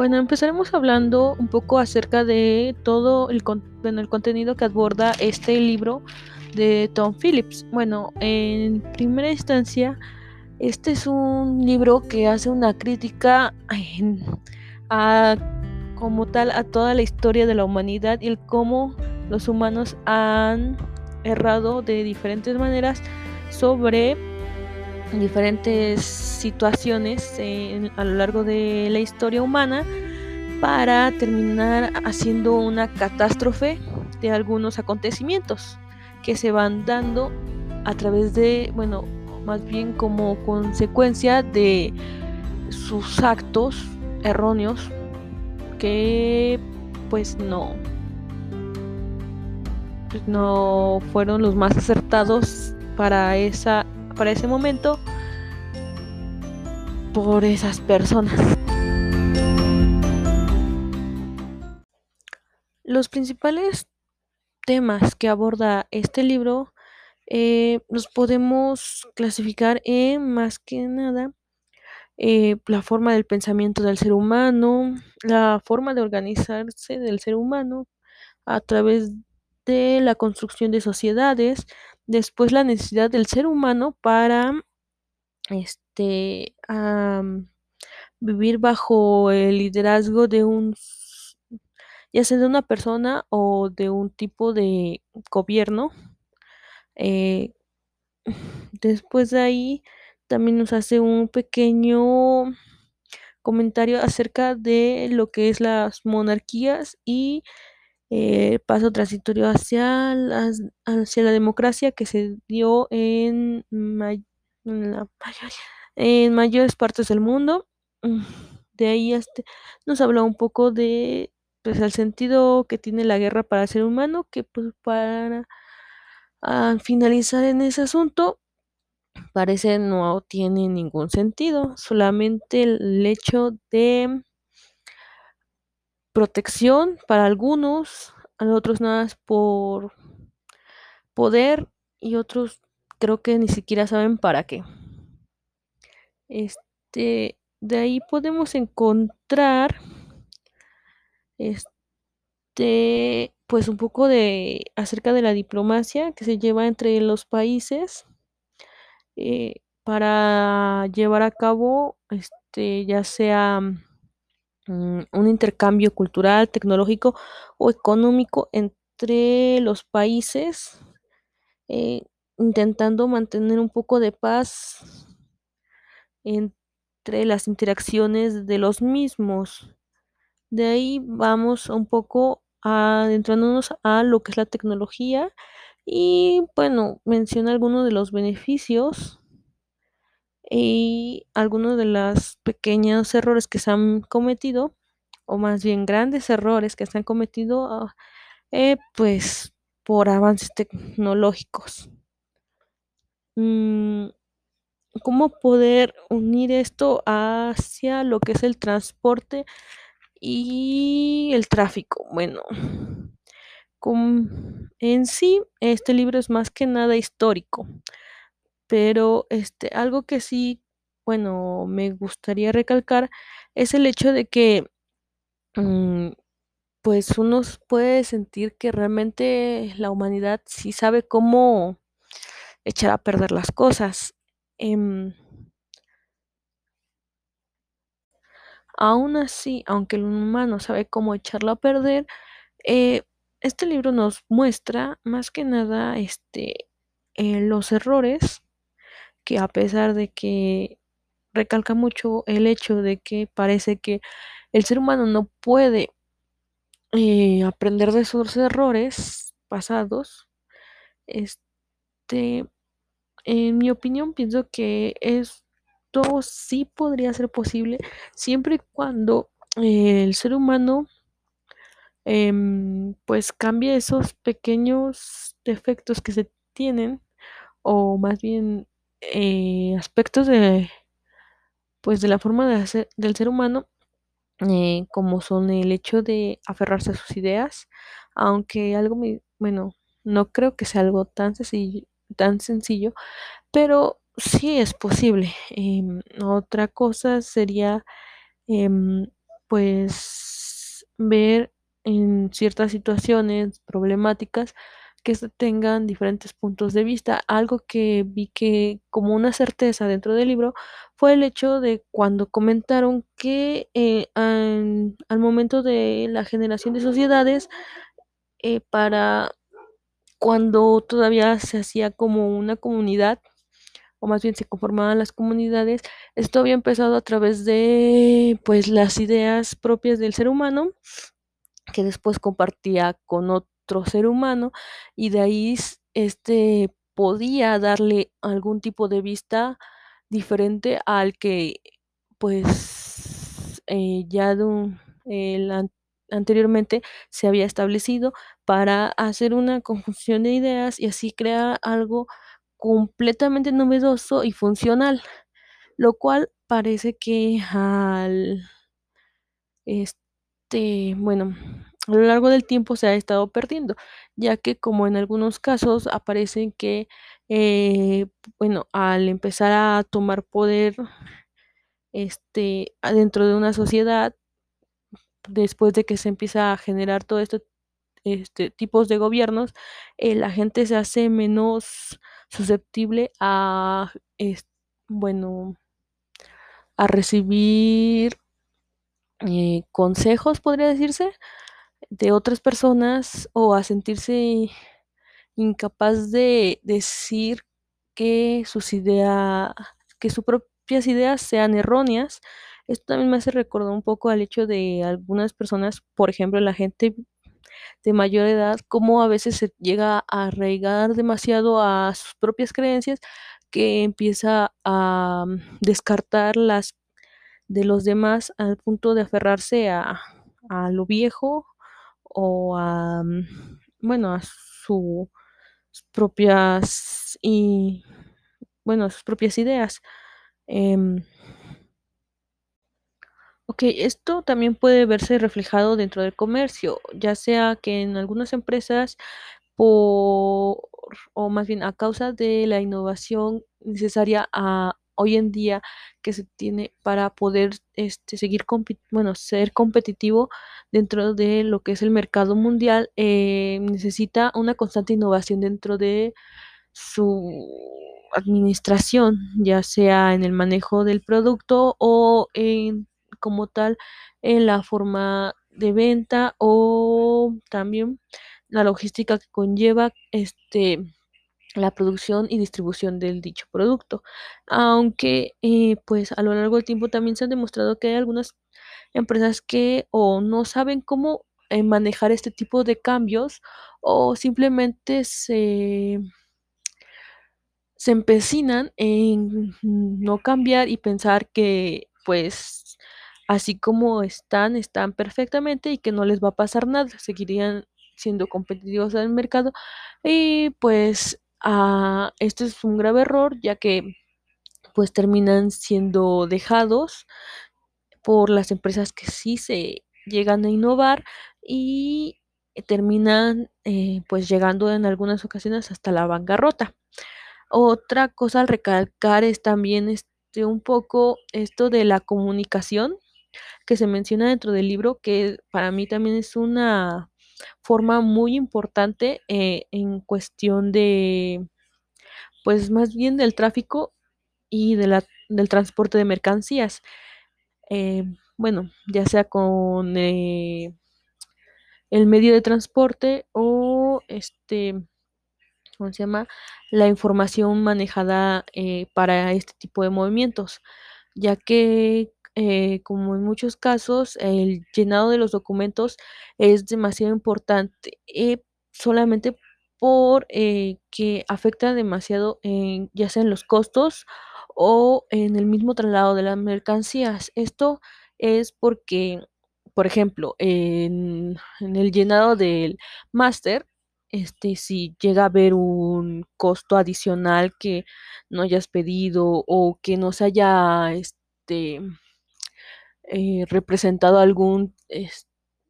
Bueno, empezaremos hablando un poco acerca de todo el, bueno, el contenido que aborda este libro de Tom Phillips. Bueno, en primera instancia, este es un libro que hace una crítica a, como tal a toda la historia de la humanidad y el cómo los humanos han errado de diferentes maneras sobre diferentes situaciones a lo largo de la historia humana para terminar haciendo una catástrofe de algunos acontecimientos que se van dando a través de, bueno, más bien como consecuencia de sus actos erróneos que pues no pues no fueron los más acertados para esa para ese momento por esas personas. Los principales temas que aborda este libro eh, los podemos clasificar en más que nada eh, la forma del pensamiento del ser humano, la forma de organizarse del ser humano a través de la construcción de sociedades, después la necesidad del ser humano para este vivir bajo el liderazgo de un ya sea de una persona o de un tipo de gobierno eh, después de ahí también nos hace un pequeño comentario acerca de lo que es las monarquías y eh, paso transitorio hacia, hacia la democracia que se dio en, en, mayores partes del mundo. Mm, de ahí nos habla un poco de pues sentido que tiene la guerra para el ser humano, que pues para finalizar en ese asunto parece no tiene ningún sentido, solamente el hecho de protección para algunos, a otros nada más por poder y otros creo que ni siquiera saben para qué. Este, de ahí podemos encontrar este pues un poco de acerca de la diplomacia que se lleva entre los países eh, para llevar a cabo este ya sea Mm, un intercambio cultural, tecnológico o económico entre los países, eh, intentando mantener un poco de paz entre las interacciones de los mismos. De ahí vamos un poco adentrándonos a lo que es la tecnología y bueno, menciona algunos de los beneficios y algunos de los pequeños errores que se han cometido, o más bien grandes errores que se han cometido, ah, eh, pues por avances tecnológicos. Mm, ¿Cómo poder unir esto hacia lo que es el transporte y el tráfico? Bueno, en sí, este libro es más que nada histórico. Pero, este, algo que sí, bueno, me gustaría recalcar es el hecho de que, mm, pues, uno puede sentir que realmente la humanidad sí sabe cómo echar a perder las cosas. Em aún así, aunque el humano sabe cómo echarlo a perder, eh, este libro nos muestra más que nada, este, eh, los errores que a pesar de que recalca mucho el hecho de que parece que el ser humano no puede eh, aprender de sus errores pasados, este, en mi opinión pienso que esto sí podría ser posible siempre y cuando el ser humano em, pues cambie esos pequeños defectos que se tienen o más bien eh, aspectos de pues de la forma de hacer del ser humano eh, como son el hecho de aferrarse a sus ideas aunque algo muy bueno no creo que sea algo tan sencillo tan sencillo pero sí es posible. Em, otra cosa sería em, pues ver en ciertas situaciones problemáticas que tengan diferentes puntos de vista. Algo que vi que como una certeza dentro del libro fue el hecho de cuando comentaron que eh, al, momento de la generación de sociedades, eh, para cuando todavía se hacía como una comunidad, o más bien se conformaban las comunidades, esto había empezado a través de pues las ideas propias del ser humano que después compartía con otro ser humano y de ahí este podía darle algún tipo de vista diferente al que pues eh, ya de el, an anteriormente se había establecido para hacer una conjunción de ideas y así crear algo completamente novedoso y funcional, lo cual parece que al este, bueno, a lo largo del tiempo se ha estado perdiendo, ya que como en algunos casos aparecen que, eh, bueno, al empezar a tomar poder, este, adentro de una sociedad, después de que se empieza a generar todo esto, este, tipos de gobiernos, eh, la gente se hace menos susceptible a, bueno, a recibir eh, consejos, podría decirse, de otras personas o a sentirse incapaz de decir que sus ideas, que sus propias ideas sean erróneas. Esto también me hace recordar un poco al hecho de algunas personas, por ejemplo, la gente de mayor edad, cómo a veces se llega a arraigar demasiado a sus propias creencias, que empieza a descartar las de los demás al punto de aferrarse a, a lo viejo o a, bueno, a sus propias y, bueno, sus propias ideas. Eh, Ok, esto también puede verse reflejado dentro del comercio, ya sea que en algunas empresas por, o más bien a causa de la innovación necesaria a hoy en día que se tiene para poder este, seguir, bueno, ser competitivo dentro de lo que es el mercado mundial, eh, necesita una constante innovación dentro de su administración, ya sea en el manejo del producto o en como tal en la forma de venta o también la logística que conlleva este la producción y distribución del dicho producto. Aunque eh, pues a lo largo del tiempo también se han demostrado que hay algunas empresas que o no saben cómo eh, manejar este tipo de cambios o simplemente se se empecinan en no cambiar y pensar que pues así como están, están perfectamente y que no les va a pasar nada, seguirían siendo competitivos en el mercado y pues uh, esto es un grave error ya que pues terminan siendo dejados por las empresas que sí se llegan a innovar y terminan eh, pues llegando en algunas ocasiones hasta la bancarrota. Otra cosa al recalcar es también este un poco esto de la comunicación que se menciona dentro del libro, que para mí también es una forma muy importante eh, en cuestión de, pues más bien del tráfico y de la, del transporte de mercancías. Eh, bueno, ya sea con eh, el medio de transporte o este ¿cómo se llama? La información manejada para este tipo de movimientos, ya que eh, como en muchos casos el llenado de los documentos es demasiado importante eh, solamente por que afecta demasiado en, ya sea en los costos o en el mismo traslado de las mercancías. Esto es porque, por ejemplo, en, en el llenado del máster, este, si llega a haber un costo adicional que no hayas pedido o que no se haya este, eh, representado algún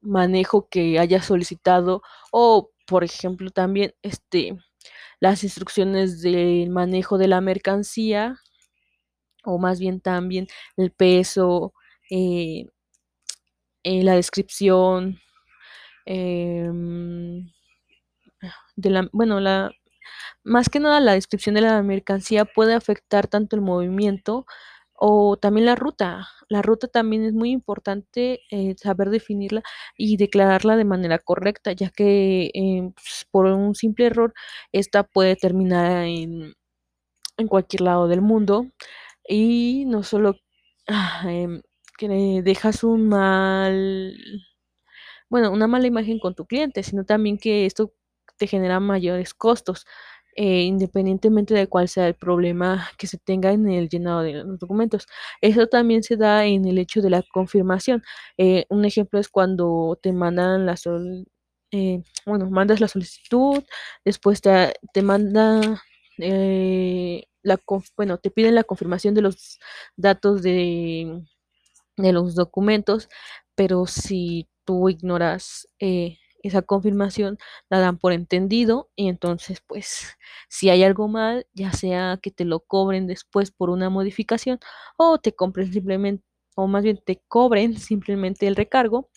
manejo que haya solicitado o por ejemplo también este las instrucciones del manejo de la mercancía o más bien también el peso eh, eh, la descripción em, de la, bueno, la, más que nada la descripción de la mercancía puede afectar tanto el movimiento o también la ruta. La ruta también es muy importante eh, saber definirla y declararla de manera correcta, ya que eh, pues, por un simple error esta puede terminar en, en cualquier lado del mundo y no solo ah, em, que dejas un mal bueno, una mala imagen con tu cliente, sino también que esto te genera mayores costos, eh, independientemente de cuál sea el problema que se tenga en el llenado de los documentos. Eso también se da en el hecho de la confirmación. Eh, un ejemplo es cuando te mandan la eh, bueno, mandas la solicitud, después te, te manda la, bueno, te piden la confirmación de los datos de, de los documentos, pero si tú ignoras eh, esa confirmación, la dan por entendido y entonces pues si hay algo mal, ya sea que te lo cobren después por una modificación o te compren simplemente o más bien te cobren simplemente el recargo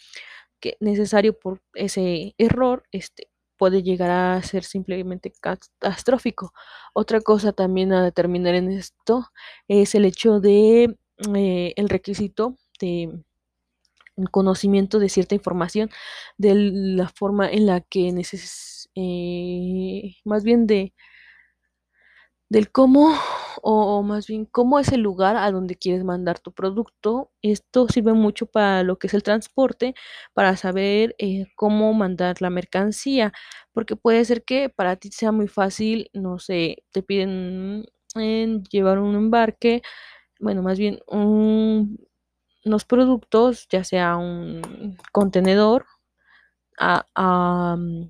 que necesario por ese error, este puede llegar a ser simplemente catastrófico. Otra cosa también a determinar en esto es el hecho de eh, el requisito de conocimiento de cierta información, de la forma en la que neces eh, más bien de del cómo o, más bien cómo es el lugar a donde quieres mandar tu producto. Esto sirve mucho para lo que es el transporte, para saber eh, cómo mandar la mercancía, porque puede ser que para ti sea muy fácil, no sé, te piden en llevar un embarque, bueno, más bien un los productos, ya sea un contenedor, a, mm,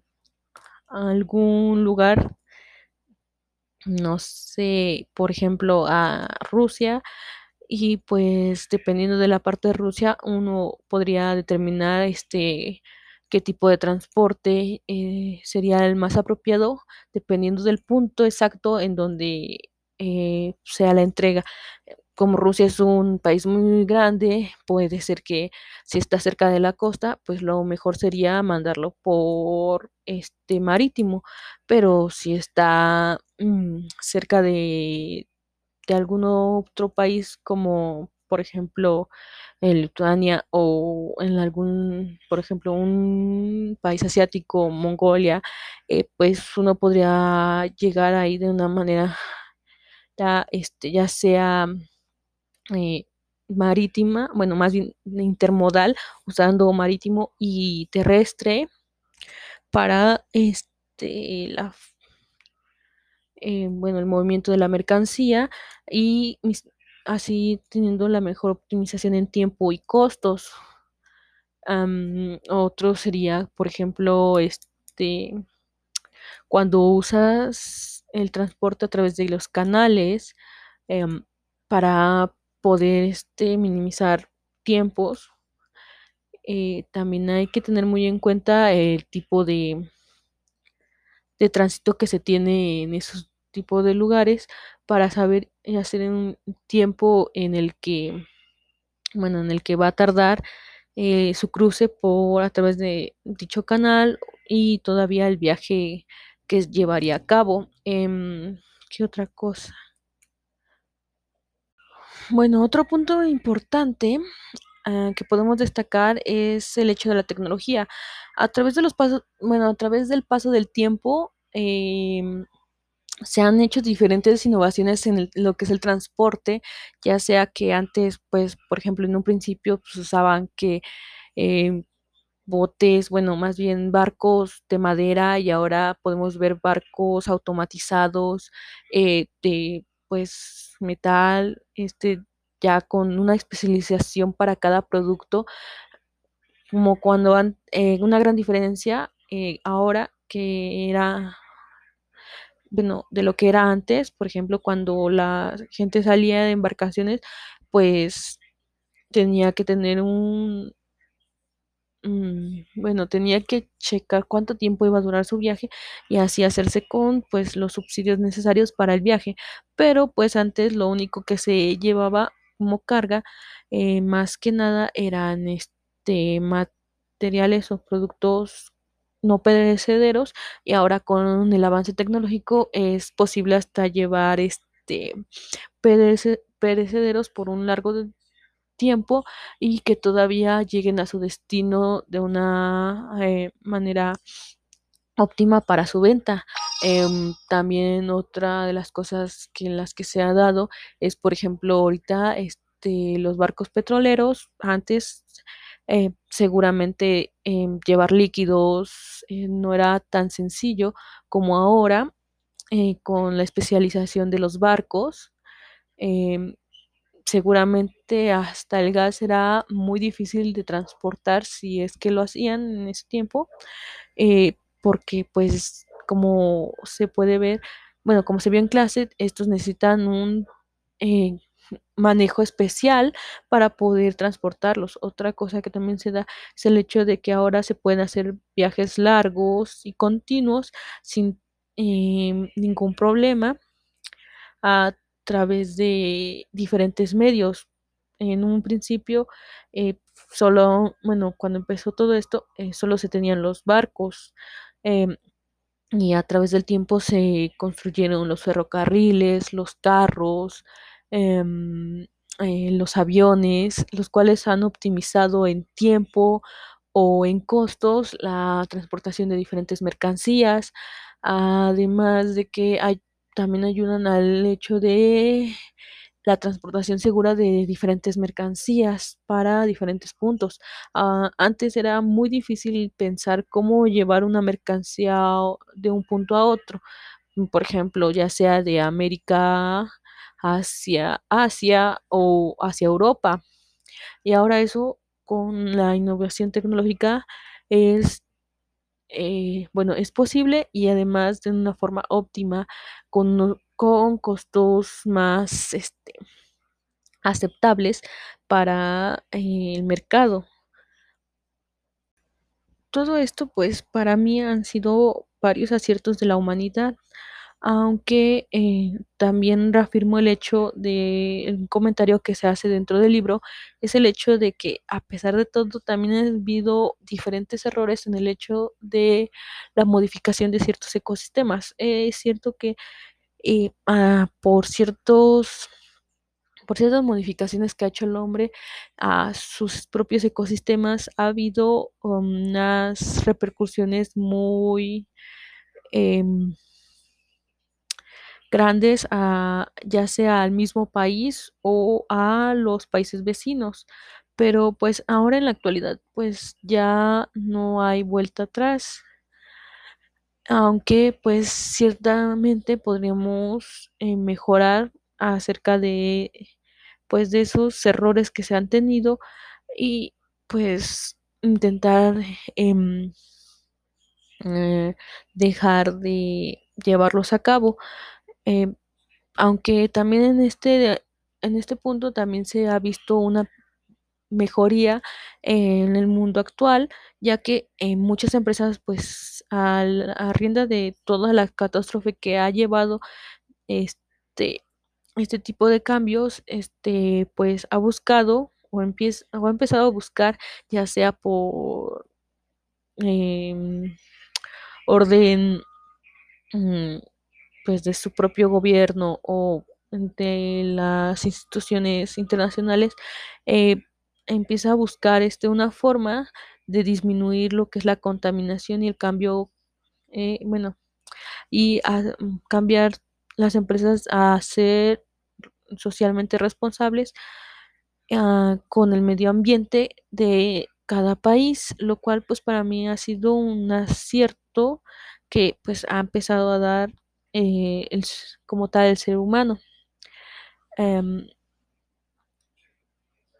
algún lugar, no sé, por ejemplo, a Rusia, y pues dependiendo de la parte de Rusia, uno podría determinar este qué tipo de transporte eh, sería el más apropiado, dependiendo del punto exacto en donde eh, sea la entrega como Rusia es un país muy grande, puede ser que si está cerca de la costa, pues lo mejor sería mandarlo por este marítimo, pero si está mm, cerca de, algún otro país como por ejemplo en Lituania o en algún, por ejemplo, un país asiático, Mongolia, eh, pues uno podría llegar ahí de una manera ya, este, ya sea eh, marítima, bueno, más bien intermodal, usando marítimo y terrestre para este, la, eh, bueno, el movimiento de la mercancía y así teniendo la mejor optimización en tiempo y costos. otro sería, por ejemplo, este, cuando usas el transporte a través de los canales em, para poder este, minimizar tiempos. Eh, también hay que tener muy en cuenta el tipo de, de tránsito que se tiene en esos tipos de lugares para saber hacer un tiempo en el que, bueno, en el que va a tardar eh, su cruce por a través de dicho canal y todavía el viaje que llevaría a cabo. Em, ¿qué otra cosa? Bueno, otro punto importante ah, que podemos destacar es el hecho de la tecnología. A través de los pasos, bueno, a través del paso del tiempo, em, se han hecho diferentes innovaciones en lo que es el transporte, ya sea que antes, pues, por ejemplo, en un principio pues, usaban que em, botes, bueno, más bien barcos de madera y ahora podemos ver barcos automatizados eh, de pues metal, este, ya con una especialización para cada producto, como cuando eh, una gran diferencia eh, ahora que era, bueno, de lo que era antes, por ejemplo, cuando la gente salía de embarcaciones, pues tenía que tener un, Mm, bueno, tenía que checar cuánto tiempo iba a durar su viaje y así hacerse con pues los subsidios necesarios para el viaje. Pero pues antes lo único que se llevaba como carga eh, más que nada eran este materiales o productos no perecederos y ahora con el avance tecnológico es posible hasta llevar este perece- perecederos por un largo de- tiempo y que todavía lleguen a su destino de una eh, manera óptima para su venta. Em, también otra de las cosas que las que se ha dado es, por ejemplo, ahorita este, los barcos petroleros, antes eh, seguramente em, llevar líquidos eh, no era tan sencillo como ahora con la especialización de los barcos. em, seguramente hasta el gas era muy difícil de transportar si es que lo hacían en ese tiempo eh, porque pues como se puede ver, bueno, como se vio en clase, estos necesitan un eh, manejo especial para poder transportarlos. Otra cosa que también se da es el hecho de que ahora se pueden hacer viajes largos y continuos sin eh, ningún problema a través de diferentes medios. En un principio, eh, solo, bueno, cuando empezó todo esto, eh, solo se tenían los barcos. em, y a través del tiempo se construyeron los ferrocarriles, los carros, em, eh, los aviones, los cuales han optimizado en tiempo o en costos la transportación de diferentes mercancías, además de que hay- también ayudan al hecho de la transportación segura de diferentes mercancías para diferentes puntos. Ah, antes era muy difícil pensar cómo llevar una mercancía de un punto a otro, mm, por ejemplo, ya sea de América hacia Asia o hacia Europa. Y ahora eso con la innovación tecnológica es, eh, bueno, es posible y además de una forma óptima, con, con costos más este, aceptables para el mercado. Todo esto, pues, para mí han sido varios aciertos de la humanidad, aunque eh, también reafirmo el hecho de un comentario que se hace dentro del libro, es el hecho de que a pesar de todo también ha habido diferentes errores en el hecho de la modificación de ciertos ecosistemas. Eh, es cierto que eh, ah, por ciertos por ciertas modificaciones que ha hecho el hombre a sus propios ecosistemas, ha habido unas repercusiones muy em, grandes a, ya sea al mismo país o a los países vecinos. Pero pues ahora en la actualidad pues ya no hay vuelta atrás, aunque pues ciertamente podríamos eh, mejorar acerca de pues de esos errores que se han tenido y pues intentar em, eh, dejar de llevarlos a cabo. Eh, aunque también en este, en este punto también se ha visto una mejoría en el mundo actual, ya que eh, muchas empresas, pues, al, a rienda de toda la catástrofe que ha llevado este, este tipo de cambios, este, pues, ha buscado o, empieza, o ha empezado a buscar, ya sea por em, orden mm, pues de su propio gobierno o de las instituciones internacionales, eh, empieza a buscar este, una forma de disminuir lo que es la contaminación y el cambio, eh, bueno, y a mm, cambiar las empresas a ser socialmente responsables ah, con el medio ambiente de cada país, lo cual pues para mí ha sido un acierto que pues ha empezado a dar eh, el como tal el ser humano. Em,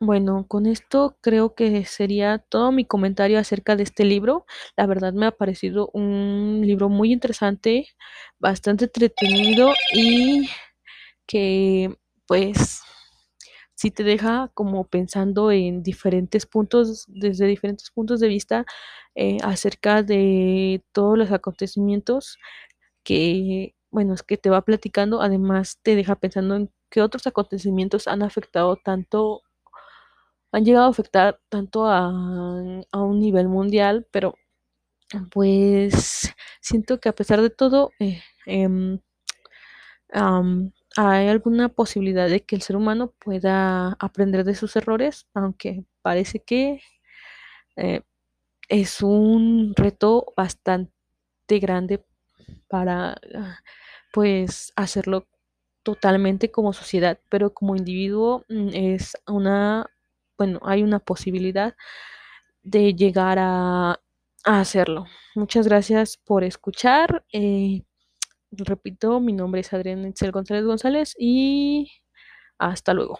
bueno, con esto creo que sería todo mi comentario acerca de este libro. La verdad me ha parecido un libro muy interesante, bastante entretenido y que pues sí te deja como pensando en diferentes puntos, desde diferentes puntos de vista eh, acerca de todos los acontecimientos que, bueno, es que te va platicando, además te deja pensando en qué otros acontecimientos han afectado tanto han llegado a afectar tanto a, a un nivel mundial, pero pues siento que a pesar de todo, am, hay alguna posibilidad de que el ser humano pueda aprender de sus errores, aunque parece que eh, es un reto bastante grande para ah, pues hacerlo totalmente como sociedad, pero como individuo mm, es una, bueno, hay una posibilidad de llegar a, a hacerlo. Muchas gracias por escuchar. eh, repito, mi nombre es Adrián Itzel González González y hasta luego.